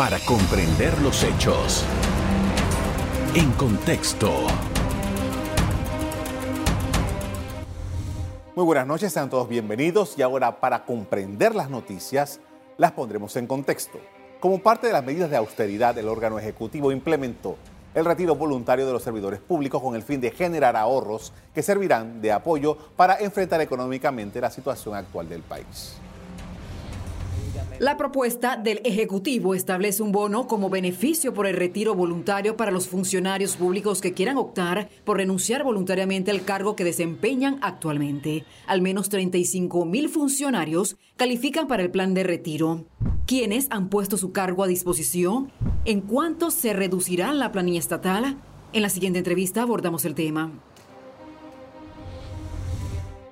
para comprender los hechos. En contexto. Muy buenas noches, sean todos bienvenidos y ahora para comprender las noticias las pondremos en contexto. Como parte de las medidas de austeridad, el órgano ejecutivo implementó el retiro voluntario de los servidores públicos con el fin de generar ahorros que servirán de apoyo para enfrentar económicamente la situación actual del país. La propuesta del Ejecutivo establece un bono como beneficio por el retiro voluntario para los funcionarios públicos que quieran optar por renunciar voluntariamente al cargo que desempeñan actualmente. Al menos 35 mil funcionarios califican para el plan de retiro. ¿Quiénes han puesto su cargo a disposición? ¿En cuánto se reducirá la planilla estatal? En la siguiente entrevista abordamos el tema.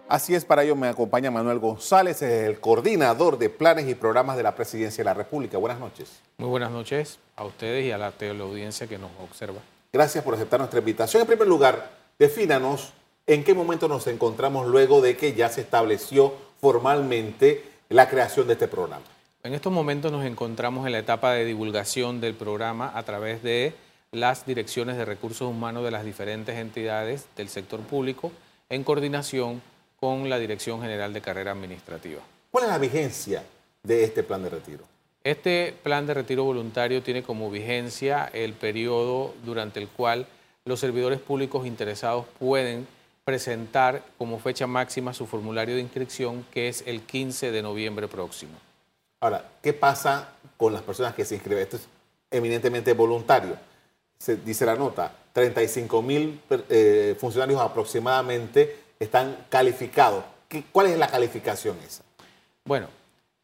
Así es, para ello me acompaña Manuel González, el coordinador de planes y programas de la Presidencia de la República. Buenas noches. Muy buenas noches a ustedes y a la teleaudiencia que nos observa. Gracias por aceptar nuestra invitación. En primer lugar, defínanos en qué momento nos encontramos luego de que ya se estableció formalmente la creación de este programa. En estos momentos nos encontramos en la etapa de divulgación del programa a través de las direcciones de recursos humanos de las diferentes entidades del sector público en coordinación con la Dirección General de Carrera Administrativa. ¿Cuál es la vigencia de este plan de retiro? Este plan de retiro voluntario tiene como vigencia el periodo durante el cual los servidores públicos interesados pueden presentar como fecha máxima su formulario de inscripción, que es el 15 de noviembre próximo. Ahora, ¿qué pasa con las personas que se inscriben? Esto es eminentemente voluntario. Se dice la nota, 35 mil eh, funcionarios aproximadamente están calificados. ¿Cuál es la calificación esa? Bueno,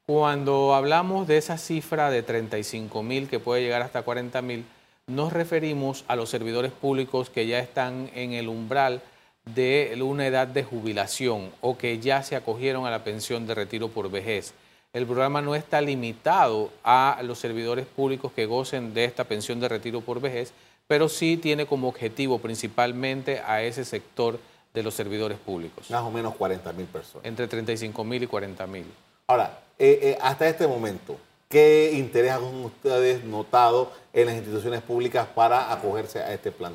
cuando hablamos de esa cifra de 35 mil que puede llegar hasta 40 mil, nos referimos a los servidores públicos que ya están en el umbral de una edad de jubilación o que ya se acogieron a la pensión de retiro por vejez. El programa no está limitado a los servidores públicos que gocen de esta pensión de retiro por vejez, pero sí tiene como objetivo principalmente a ese sector de los servidores públicos. Más o menos 40 mil personas. Entre 35 mil y 40 mil. Ahora, eh, eh, hasta este momento, ¿qué interés han ustedes notado en las instituciones públicas para acogerse a este plan?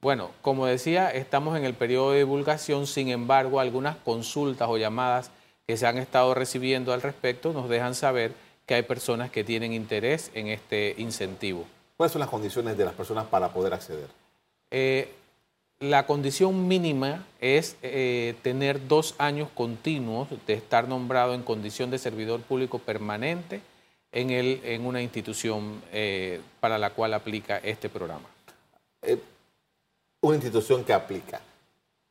Bueno, como decía, estamos en el periodo de divulgación, sin embargo, algunas consultas o llamadas que se han estado recibiendo al respecto nos dejan saber que hay personas que tienen interés en este incentivo. ¿Cuáles son las condiciones de las personas para poder acceder? Eh, la condición mínima es eh, tener dos años continuos de estar nombrado en condición de servidor público permanente en, el, en una institución eh, para la cual aplica este programa. Eh, una institución que aplica.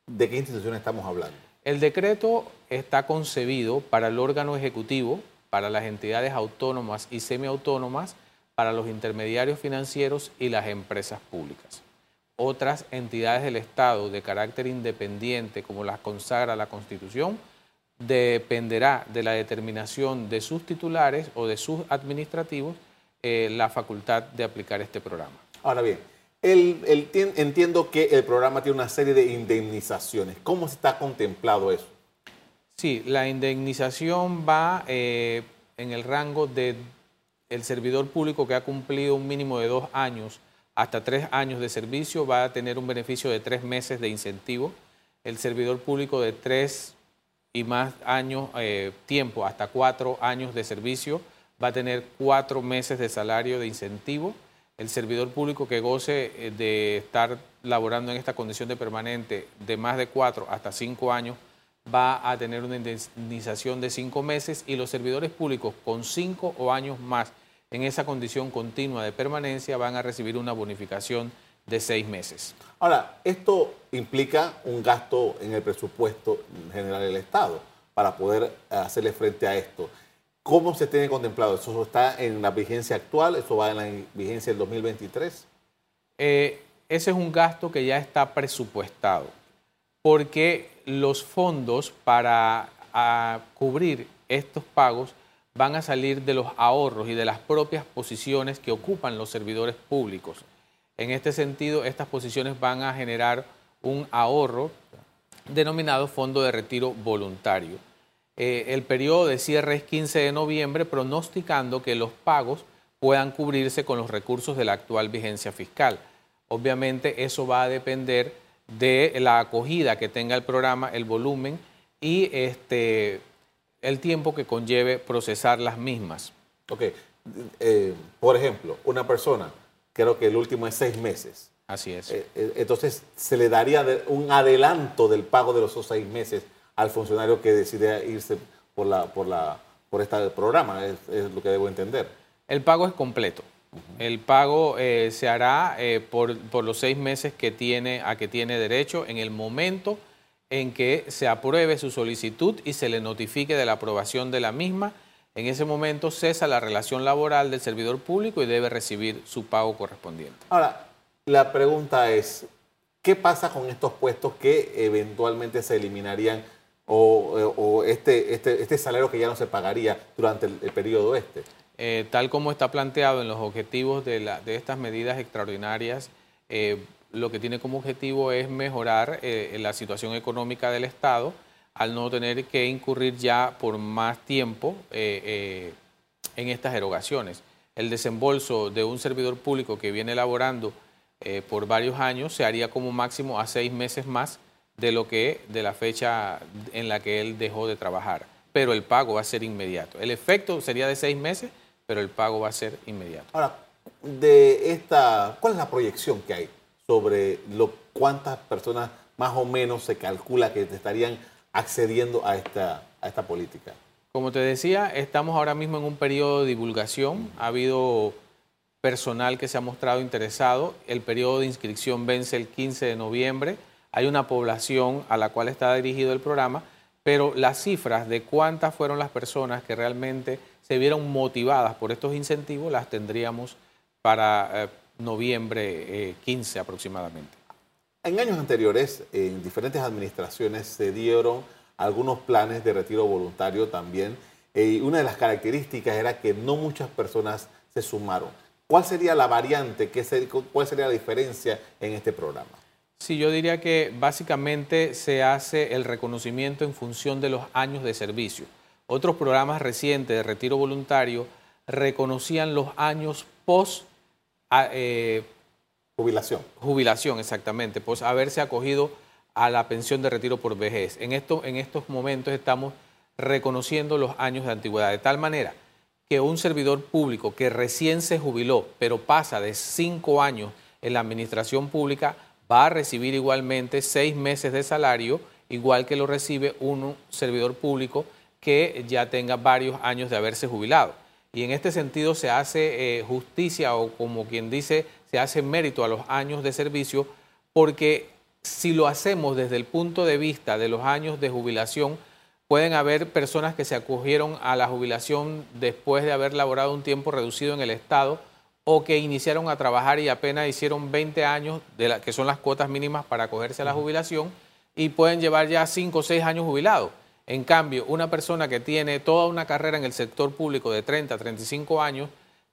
¿De qué institución estamos hablando? El decreto está concebido para el órgano ejecutivo, para las entidades autónomas y semiautónomas, para los intermediarios financieros y las empresas públicas otras entidades del Estado de carácter independiente, como las consagra la Constitución, dependerá de la determinación de sus titulares o de sus administrativos eh, la facultad de aplicar este programa. Ahora bien, entiendo que el programa tiene una serie de indemnizaciones. ¿Cómo está contemplado eso? Sí, la indemnización va eh, en el rango de el servidor público que ha cumplido un mínimo de dos años hasta tres años de servicio va a tener un beneficio de tres meses de incentivo. El servidor público de tres y más años, eh, tiempo, hasta cuatro años de servicio, va a tener cuatro meses de salario de incentivo. El servidor público que goce eh, de estar laborando en esta condición de permanente de más de cuatro hasta cinco años va a tener una indemnización de cinco meses y los servidores públicos con cinco o años más en esa condición continua de permanencia van a recibir una bonificación de seis meses. Ahora, esto implica un gasto en el presupuesto general del Estado para poder hacerle frente a esto. ¿Cómo se tiene contemplado? ¿Eso está en la vigencia actual? ¿Eso va en la vigencia del 2023? Eh, ese es un gasto que ya está presupuestado, porque los fondos para cubrir estos pagos van a salir de los ahorros y de las propias posiciones que ocupan los servidores públicos. En este sentido, estas posiciones van a generar un ahorro denominado Fondo de Retiro Voluntario. Eh, el periodo de cierre es 15 de noviembre, pronosticando que los pagos puedan cubrirse con los recursos de la actual vigencia fiscal. Obviamente eso va a depender de la acogida que tenga el programa, el volumen y este, el tiempo que conlleve procesar las mismas. Ok, eh, por ejemplo, una persona, creo que el último es seis meses. Así es. Eh, eh, entonces, se le daría un adelanto del pago de los seis meses al funcionario que decide irse por, la, por, la, por este programa, es, lo que debo entender. El pago es completo. El pago se hará por, por, los seis meses que tiene, a que tiene derecho en el momento en que se apruebe su solicitud y se le notifique de la aprobación de la misma en ese momento cesa la relación laboral del servidor público y debe recibir su pago correspondiente. Ahora, la pregunta es, ¿qué pasa con estos puestos que eventualmente se eliminarían o, este, este, este, salario que ya no se pagaría durante el, periodo este? Eh, tal como está planteado en los objetivos de, estas medidas extraordinarias, eh, lo que tiene como objetivo es mejorar eh, la situación económica del Estado al no tener que incurrir ya por más tiempo eh, eh, en estas erogaciones. El desembolso de un servidor público que viene elaborando por varios años se haría como máximo a seis meses más de lo que de la fecha en la que él dejó de trabajar. Pero el pago va a ser inmediato. El efecto sería de seis meses, pero el pago va a ser inmediato. Ahora, de esta, ¿cuál es la proyección que hay sobre cuántas personas más o menos se calcula que estarían accediendo a esta, a esta política? Como te decía, estamos ahora mismo en un periodo de divulgación. Ha habido personal que se ha mostrado interesado. El periodo de inscripción vence el 15 de noviembre. Hay una población a la cual está dirigido el programa, pero las cifras de cuántas fueron las personas que realmente se vieron motivadas por estos incentivos las tendríamos para eh, noviembre 15 eh, aproximadamente. En años anteriores, en diferentes administraciones se dieron algunos planes de retiro voluntario también. Eh, una de las características era que no muchas personas se sumaron. ¿Cuál sería la variante? ¿Cuál sería la diferencia en este programa? Sí, yo diría que básicamente se hace el reconocimiento en función de los años de servicio. Otros programas recientes de retiro voluntario reconocían los años post eh, Jubilación. Jubilación, exactamente. Pues haberse acogido a la pensión de retiro por vejez. En, esto, en estos momentos estamos reconociendo los años de antigüedad, de tal manera que un servidor público que recién se jubiló, pero pasa de cinco años en la administración pública, va a recibir igualmente seis meses de salario, igual que lo recibe un servidor público que ya tenga varios años de haberse jubilado. Y en este sentido se hace eh, justicia o como quien dice, se hace mérito a los años de servicio porque si lo hacemos desde el punto de vista de los años de jubilación, pueden haber personas que se acogieron a la jubilación después de haber laborado un tiempo reducido en el Estado o que iniciaron a trabajar y apenas hicieron 20 años, de la, que son las cuotas mínimas para acogerse a la jubilación, y pueden llevar ya 5 o 6 años jubilados. En cambio, una persona que tiene toda una carrera en el sector público de 30 a 35 años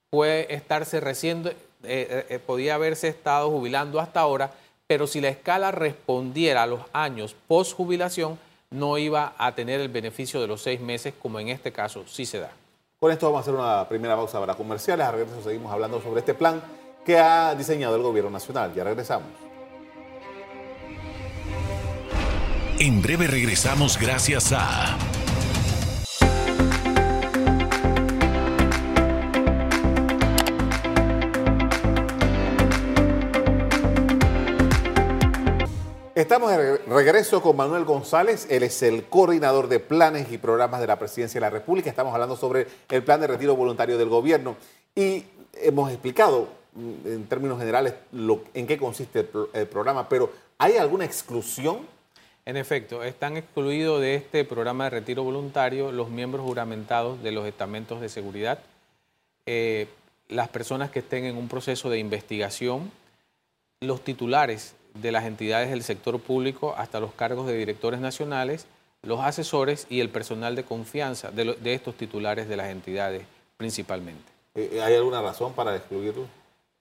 puede estarse recién eh, eh, podía haberse estado jubilando hasta ahora, pero si la escala respondiera a los años post jubilación, no iba a tener el beneficio de los seis meses, como en este caso sí se da. Con esto vamos a hacer una primera pausa para comerciales. A regreso seguimos hablando sobre este plan que ha diseñado el Gobierno Nacional. Ya regresamos. En breve regresamos gracias a... Estamos de regreso con Manuel González, él es el coordinador de planes y programas de la Presidencia de la República. Estamos hablando sobre el plan de retiro voluntario del gobierno y hemos explicado mm, en términos generales en qué consiste el, programa, pero ¿hay alguna exclusión? En efecto, están excluidos de este programa de retiro voluntario los miembros juramentados de los estamentos de seguridad, eh, las personas que estén en un proceso de investigación, los titulares de las entidades del sector público hasta los cargos de directores nacionales, los asesores y el personal de confianza de, estos titulares de las entidades principalmente. Eh, eh, ¿Hay alguna razón para excluirlo?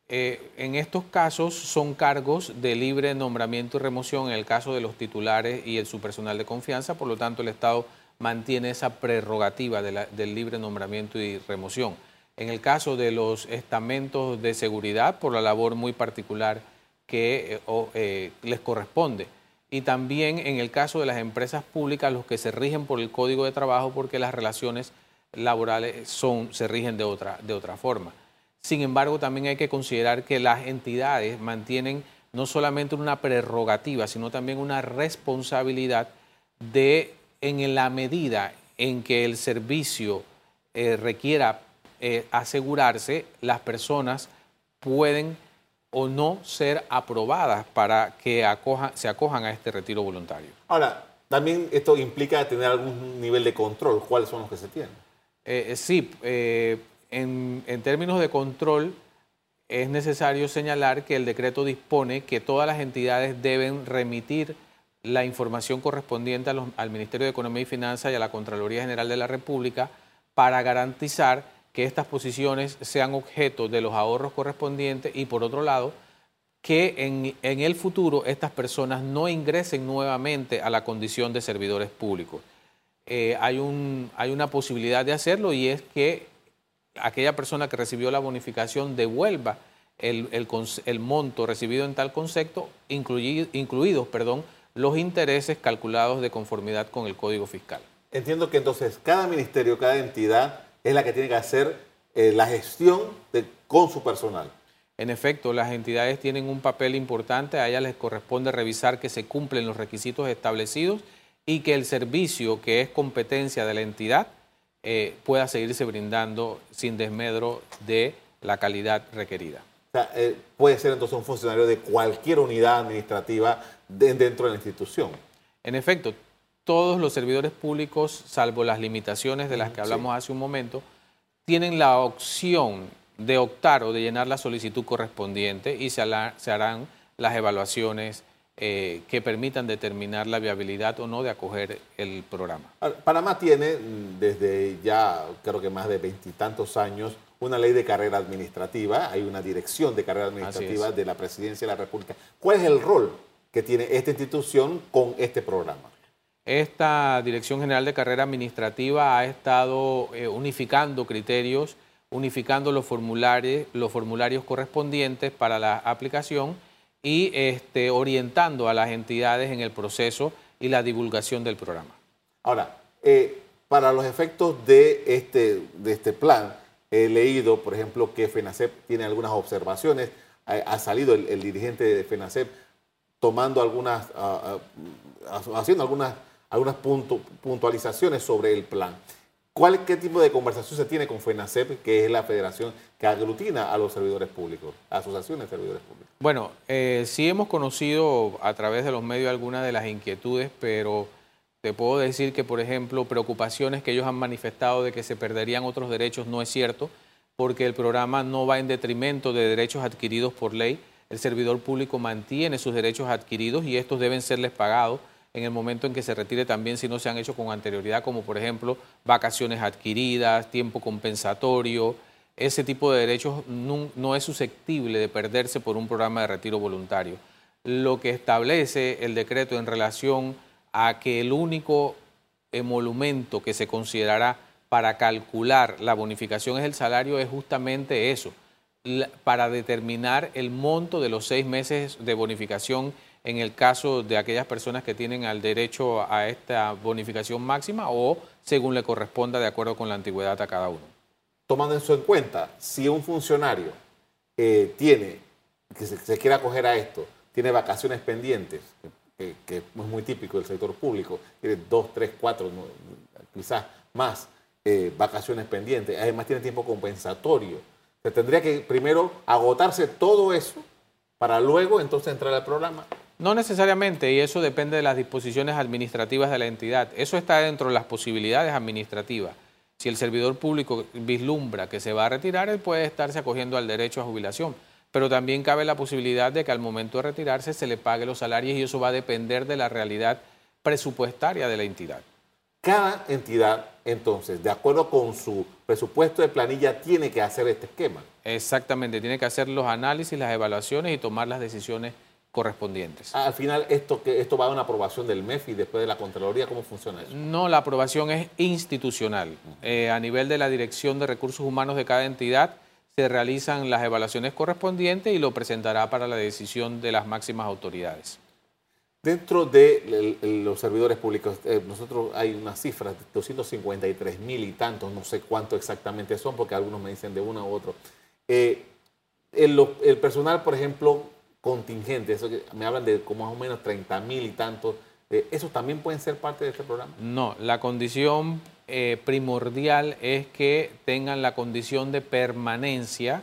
Eh, en estos casos son cargos de libre nombramiento y remoción en el caso de los titulares y el, su personal de confianza, por lo tanto el Estado mantiene esa prerrogativa del libre nombramiento y remoción. En el caso de los estamentos de seguridad, por la labor muy particular que eh, eh, les corresponde. Y también en el caso de las empresas públicas, los que se rigen por el Código de Trabajo, porque las relaciones laborales son, se rigen de otra, de otra forma. Sin embargo, también hay que considerar que las entidades mantienen no solamente una prerrogativa, sino también una responsabilidad de, en la medida en que el servicio eh, requiera eh, asegurarse, las personas pueden o no ser aprobadas para que se acojan a este retiro voluntario. Ahora, también esto implica tener algún nivel de control. ¿Cuáles son los que se tienen? Eh, sí, en, términos de control, es necesario señalar que el decreto dispone que todas las entidades deben remitir la información correspondiente al Ministerio de Economía y Finanzas y a la Contraloría General de la República para garantizar que estas posiciones sean objeto de los ahorros correspondientes y por otro lado, que en, el futuro estas personas no ingresen nuevamente a la condición de servidores públicos. Eh, hay una posibilidad de hacerlo y es que aquella persona que recibió la bonificación devuelva el, el, monto recibido en tal concepto, incluidos perdón, los intereses calculados de conformidad con el Código Fiscal. Entiendo que entonces cada ministerio, cada entidad es la que tiene que hacer eh, la gestión con su personal. En efecto, las entidades tienen un papel importante, a ellas les corresponde revisar que se cumplen los requisitos establecidos y que el servicio que es competencia de la entidad eh, pueda seguirse brindando sin desmedro de la calidad requerida. O sea, eh, puede ser entonces un funcionario de cualquier unidad administrativa dentro de la institución. En efecto, todos los servidores públicos, salvo las limitaciones de las que hablamos hace un momento, tienen la opción de optar o de llenar la solicitud correspondiente y se, se harán las evaluaciones eh, que permitan determinar la viabilidad o no de acoger el programa. Panamá tiene mm, desde ya creo que más de veintitantos años una ley de carrera administrativa, hay una dirección de carrera administrativa de la Presidencia de la República. ¿Cuál es el rol que tiene esta institución con este programa? Esta Dirección General de Carrera Administrativa ha estado eh, unificando criterios, unificando los formularios, los formularios correspondientes para la aplicación y este, orientando a las entidades en el proceso y la divulgación del programa. Ahora, eh, para los efectos de este, de este plan, he leído, por ejemplo, que FENACEP tiene algunas observaciones, ha, salido el, dirigente de FENACEP tomando algunas, haciendo algunas, algunas puntualizaciones sobre el plan. ¿Cuál, ¿Qué tipo de conversación se tiene con FENACEP, que es la federación que aglutina a los servidores públicos, asociaciones de servidores públicos? Bueno, eh, sí hemos conocido a través de los medios algunas de las inquietudes, pero te puedo decir que, por ejemplo, preocupaciones que ellos han manifestado de que se perderían otros derechos no es cierto, porque el programa no va en detrimento de derechos adquiridos por ley. El servidor público mantiene sus derechos adquiridos y estos deben serles pagados en el momento en que se retire también si no se han hecho con anterioridad, como por ejemplo vacaciones adquiridas, tiempo compensatorio. Ese tipo de derechos no, es susceptible de perderse por un programa de retiro voluntario. Lo que establece el decreto en relación a que el único emolumento que se considerará para calcular la bonificación es el salario es justamente eso, para determinar el monto de los seis meses de bonificación en el caso de aquellas personas que tienen el derecho a esta bonificación máxima o según le corresponda de acuerdo con la antigüedad a cada uno. Tomando eso en cuenta, si un funcionario eh, tiene, que se, quiera acoger a esto, tiene vacaciones pendientes, que, es muy típico del sector público, tiene dos, tres, cuatro, quizás más eh, vacaciones pendientes, además tiene tiempo compensatorio. Se tendría que primero agotarse todo eso para luego entonces entrar al programa. No necesariamente, y eso depende de las disposiciones administrativas de la entidad. Eso está dentro de las posibilidades administrativas. Si el servidor público vislumbra que se va a retirar, él puede estarse acogiendo al derecho a jubilación. Pero también cabe la posibilidad de que al momento de retirarse se le pague los salarios y eso va a depender de la realidad presupuestaria de la entidad. Cada entidad, entonces, de acuerdo con su presupuesto de planilla, tiene que hacer este esquema. Exactamente, tiene que hacer los análisis, las evaluaciones y tomar las decisiones correspondientes. Al final, esto, va a una aprobación del MEF y después de la Contraloría, ¿cómo funciona eso? No, la aprobación es institucional. Eh, a nivel de la Dirección de Recursos Humanos de cada entidad se realizan las evaluaciones correspondientes y lo presentará para la decisión de las máximas autoridades. Dentro de los servidores públicos, eh, nosotros hay unas cifras, 253 mil y tantos, no sé cuánto exactamente son, porque algunos me dicen de uno u otro. Eh, el, personal, por ejemplo, contingente, eso que me hablan de como más o menos 30 mil y tantos, eh, ¿esos también pueden ser parte de este programa? No, la condición primordial es que tengan la condición de permanencia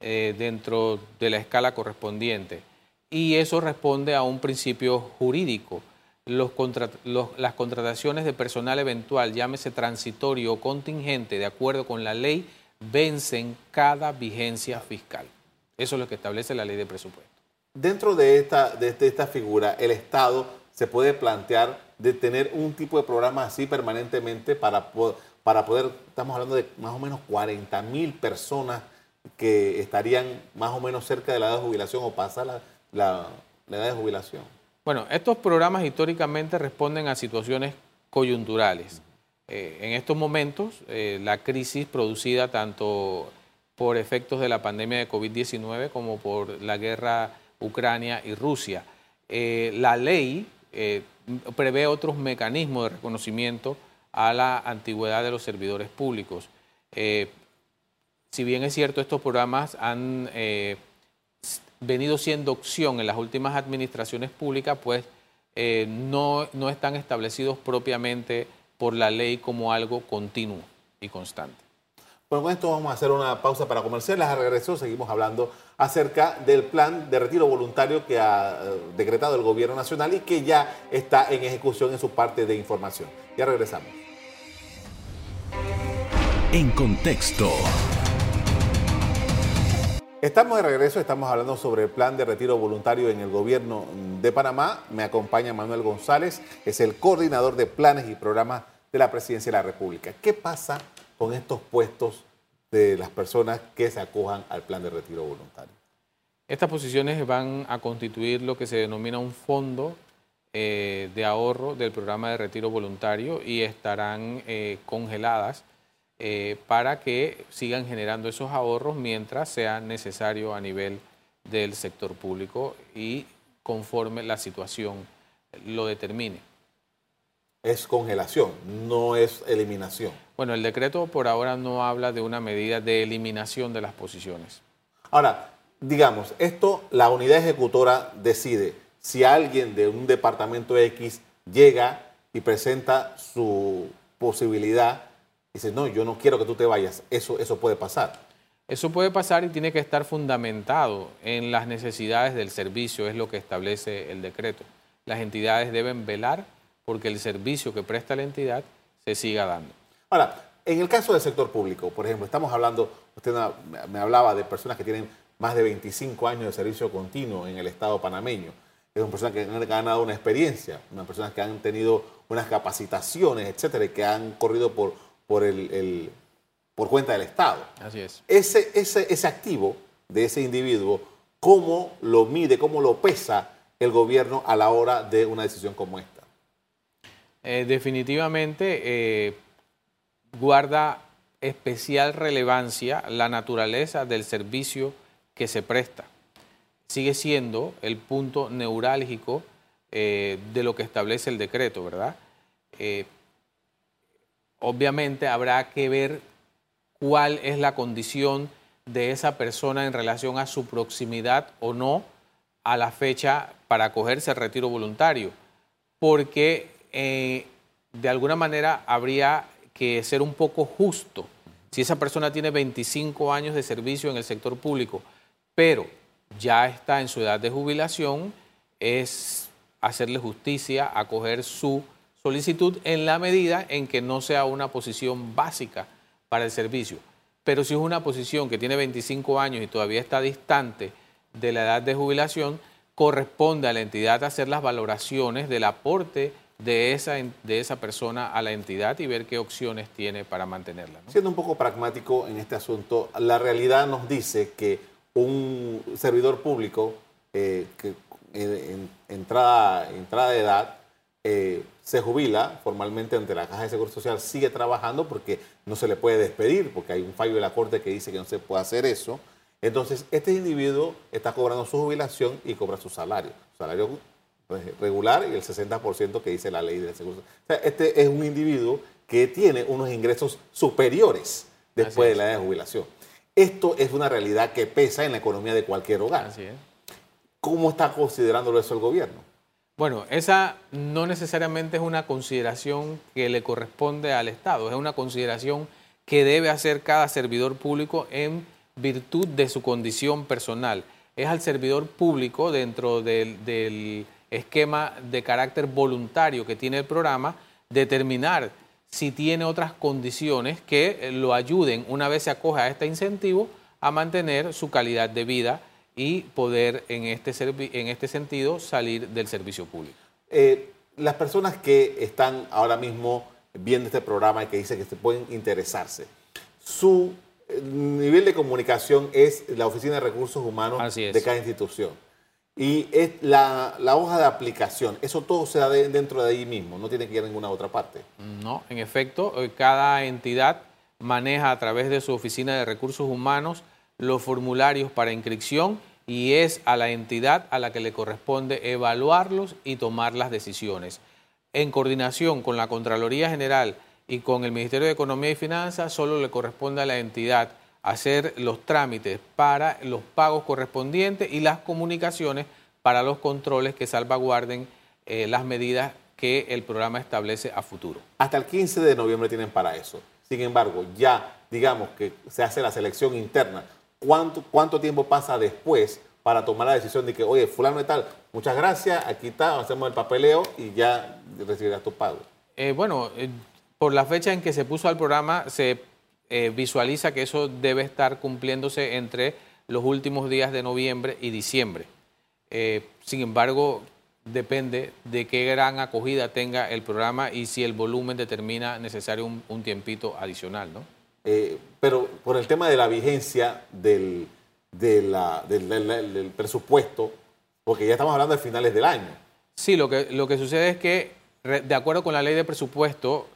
dentro de la escala correspondiente y eso responde a un principio jurídico. las contrataciones de personal eventual, llámese transitorio o contingente, de acuerdo con la ley, vencen cada vigencia fiscal. Eso es lo que establece la ley de presupuesto. Dentro de esta, de esta figura, el Estado se puede plantear de tener un tipo de programa así permanentemente para, para poder, estamos hablando de más o menos 40 mil personas que estarían más o menos cerca de la edad de jubilación o pasar la, edad de jubilación? Bueno, estos programas históricamente responden a situaciones coyunturales. Eh, en estos momentos, eh, la crisis producida tanto por efectos de la pandemia de COVID-19 como por la guerra Ucrania y Rusia. Eh, la ley prevé otros mecanismos de reconocimiento a la antigüedad de los servidores públicos. si bien es cierto, estos programas han venido siendo opción en las últimas administraciones públicas, pues eh, no, no están establecidos propiamente por la ley como algo continuo y constante. Bueno, con esto vamos a hacer una pausa para comerciales. A regreso seguimos hablando acerca del plan de retiro voluntario que ha eh, decretado el gobierno nacional y que ya está en ejecución en su parte de información. Ya regresamos. En contexto. Estamos de regreso, estamos hablando sobre el plan de retiro voluntario en el gobierno de Panamá. Me acompaña Manuel González, es el coordinador de planes y programas de la Presidencia de la República. ¿Qué pasa con estos puestos de las personas que se acojan al plan de retiro voluntario? Estas posiciones van a constituir lo que se denomina un fondo eh, de ahorro del programa de retiro voluntario y estarán eh, congeladas eh, para que sigan generando esos ahorros mientras sea necesario a nivel del sector público y conforme la situación lo determine. Es congelación, no es eliminación. Bueno, el decreto por ahora no habla de una medida de eliminación de las posiciones. Ahora, digamos, esto la unidad ejecutora decide si alguien de un departamento X llega y presenta su posibilidad dice, no, yo no quiero que tú te vayas, eso, eso puede pasar. Eso puede pasar y tiene que estar fundamentado en las necesidades del servicio, es lo que establece el decreto. Las entidades deben velar porque el servicio que presta la entidad se siga dando. Ahora, en el caso del sector público, por ejemplo, estamos hablando, usted me hablaba de personas que tienen más de 25 años de servicio continuo en el Estado panameño. Es una persona que han ganado una experiencia, unas personas que han tenido unas capacitaciones, etcétera, y que han corrido por por, el, por cuenta del Estado. Así es. Ese, ese, ese activo de ese individuo, ¿cómo lo mide, cómo lo pesa el gobierno a la hora de una decisión como esta? Eh, definitivamente eh, guarda especial relevancia la naturaleza del servicio que se presta. Sigue siendo el punto neurálgico eh, de lo que establece el decreto, ¿verdad? Obviamente habrá que ver cuál es la condición de esa persona en relación a su proximidad o no a la fecha para acogerse al retiro voluntario, porque eh, de alguna manera habría que ser un poco justo. Si esa persona tiene 25 años de servicio en el sector público, pero ya está en su edad de jubilación, es hacerle justicia, acoger su solicitud en la medida en que no sea una posición básica para el servicio. Pero si es una posición que tiene 25 años y todavía está distante de la edad de jubilación, corresponde a la entidad hacer las valoraciones del aporte de esa, de esa persona a la entidad y ver qué opciones tiene para mantenerla. Siendo un poco pragmático en este asunto, la realidad nos dice que un servidor público eh, que en, entrada, entrada de edad eh, se jubila formalmente ante la Caja de Seguro Social, sigue trabajando porque no se le puede despedir, porque hay un fallo de la Corte que dice que no se puede hacer eso. Entonces, este individuo está cobrando su jubilación y cobra su salario. salario pues, regular y el 60% que dice la ley de seguro. O sea, este es un individuo que tiene unos ingresos superiores después de la edad de jubilación. Esto es una realidad que pesa en la economía de cualquier hogar. Así es. ¿Cómo está considerándolo eso el gobierno? Bueno, esa no necesariamente es una consideración que le corresponde al Estado, es una consideración que debe hacer cada servidor público en virtud de su condición personal. Es al servidor público dentro del, esquema de carácter voluntario que tiene el programa determinar si tiene otras condiciones que lo ayuden, una vez se acoja a este incentivo, a mantener su calidad de vida y poder en este, en este sentido salir del servicio público. Eh, las personas que están ahora mismo viendo este programa y que dicen que se pueden interesarse, su eh, nivel de comunicación es la Oficina de Recursos Humanos de cada institución. Y es la, hoja de aplicación, eso todo se da dentro de ahí mismo, no tiene que ir a ninguna otra parte. No, en efecto, eh, cada entidad maneja a través de su oficina de recursos humanos los formularios para inscripción y es a la entidad a la que le corresponde evaluarlos y tomar las decisiones. En coordinación con la Contraloría General y con el Ministerio de Economía y Finanzas, solo le corresponde a la entidad hacer los trámites para los pagos correspondientes y las comunicaciones para los controles que salvaguarden eh, las medidas que el programa establece a futuro. Hasta el 15 de noviembre tienen para eso. Sin embargo, ya digamos que se hace la selección interna. ¿Cuánto, cuánto tiempo pasa después para tomar la decisión de que, oye, fulano y tal, muchas gracias, aquí está, hacemos el papeleo y ya recibirás tu pago? Eh, bueno, eh, por la fecha en que se puso al programa, se eh, visualiza que eso debe estar cumpliéndose entre los últimos días de noviembre y diciembre. Sin embargo, depende de qué gran acogida tenga el programa y si el volumen determina necesario un, tiempito adicional, ¿no? Eh, pero por el tema de la vigencia del, del, del, presupuesto, porque ya estamos hablando de finales del año. Sí, lo que, lo que sucede es que, de acuerdo con la ley de presupuesto,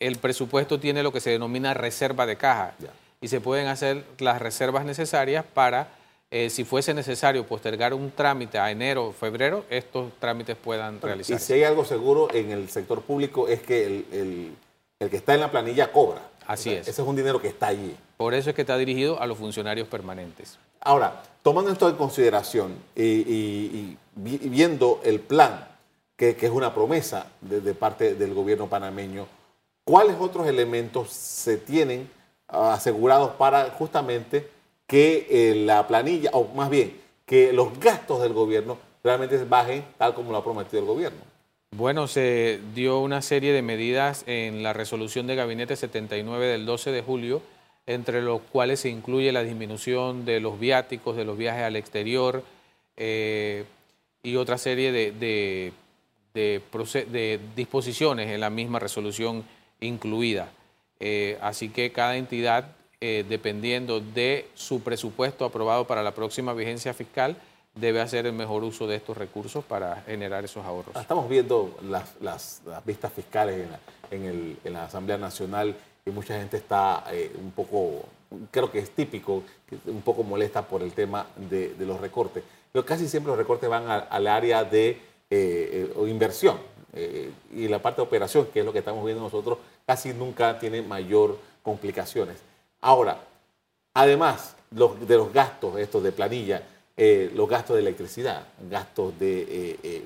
el presupuesto tiene lo que se denomina reserva de caja y se pueden hacer las reservas necesarias para, eh, si fuese necesario postergar un trámite a enero o febrero, estos trámites puedan realizarse. Y si hay algo seguro en el sector público es que el, que está en la planilla cobra. Así es. Ese es un dinero que está allí. Por eso es que está dirigido a los funcionarios permanentes. Ahora, tomando esto en consideración y, viendo el plan, que, es una promesa de parte del gobierno panameño, ¿Cuáles otros elementos se tienen ah, asegurados para justamente que eh, la planilla, o más bien, que los gastos del gobierno realmente bajen tal como lo ha prometido el gobierno? Bueno, se dio una serie de medidas en la resolución de gabinete 79 del 12 de julio, entre los cuales se incluye la disminución de los viáticos, de los viajes al exterior eh, y otra serie de, disposiciones en la misma resolución incluida. Eh, así que cada entidad, eh, dependiendo de su presupuesto aprobado para la próxima vigencia fiscal, debe hacer el mejor uso de estos recursos para generar esos ahorros. Estamos viendo las, vistas fiscales en la, Asamblea Nacional y mucha gente está eh, un poco, creo que es típico, un poco molesta por el tema de, los recortes. Pero casi siempre los recortes van al área de inversión y la parte de operación, que es lo que estamos viendo nosotros casi nunca tiene mayor complicaciones. Ahora, además de los gastos estos de planilla, eh, los gastos de electricidad, gastos de eh, eh,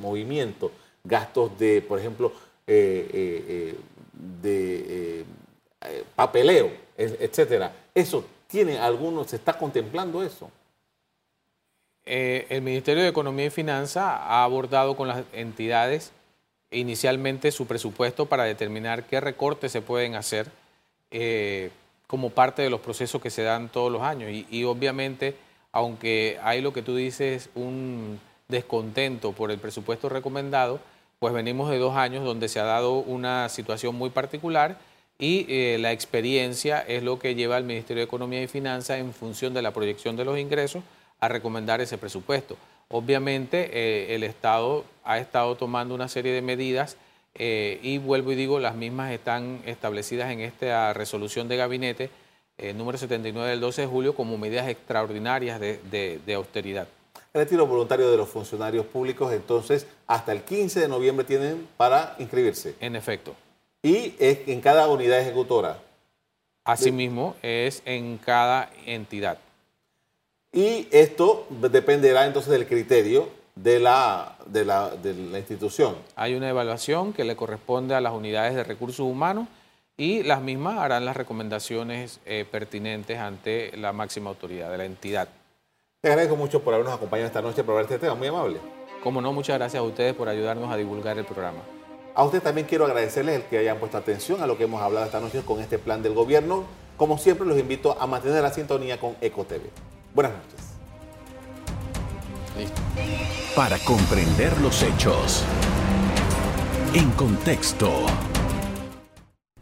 movimiento, gastos de, por ejemplo, de papeleo, etcétera. Eso tiene algunos, se está contemplando eso. el Ministerio de Economía y Finanzas ha abordado con las entidades inicialmente su presupuesto para determinar qué recortes se pueden hacer como parte de los procesos que se dan todos los años. Y, obviamente, aunque hay lo que tú dices, un descontento por el presupuesto recomendado, pues venimos de dos años donde se ha dado una situación muy particular y eh, la experiencia es lo que lleva al Ministerio de Economía y Finanzas en función de la proyección de los ingresos a recomendar ese presupuesto. Obviamente eh, el Estado ha estado tomando una serie de medidas eh, y vuelvo y digo, las mismas están establecidas en esta resolución de gabinete eh, número 79 del 12 de julio como medidas extraordinarias de, austeridad. El retiro voluntario de los funcionarios públicos, entonces, hasta el 15 de noviembre tienen para inscribirse. En efecto. Y es en cada unidad ejecutora. Asimismo, es en cada entidad. Y esto dependerá entonces del criterio de la, de la, de la institución. Hay una evaluación que le corresponde a las unidades de recursos humanos y las mismas harán las recomendaciones eh, pertinentes ante la máxima autoridad de la entidad. Te agradezco mucho por habernos acompañado esta noche para ver este tema, muy amable. Como no, muchas gracias a ustedes por ayudarnos a divulgar el programa. A usted también quiero agradecerles el que hayan puesto atención a lo que hemos hablado esta noche con este plan del gobierno. Como siempre, los invito a mantener la sintonía con EcoTV. Buenas noches. Listo. Para comprender los hechos. En contexto.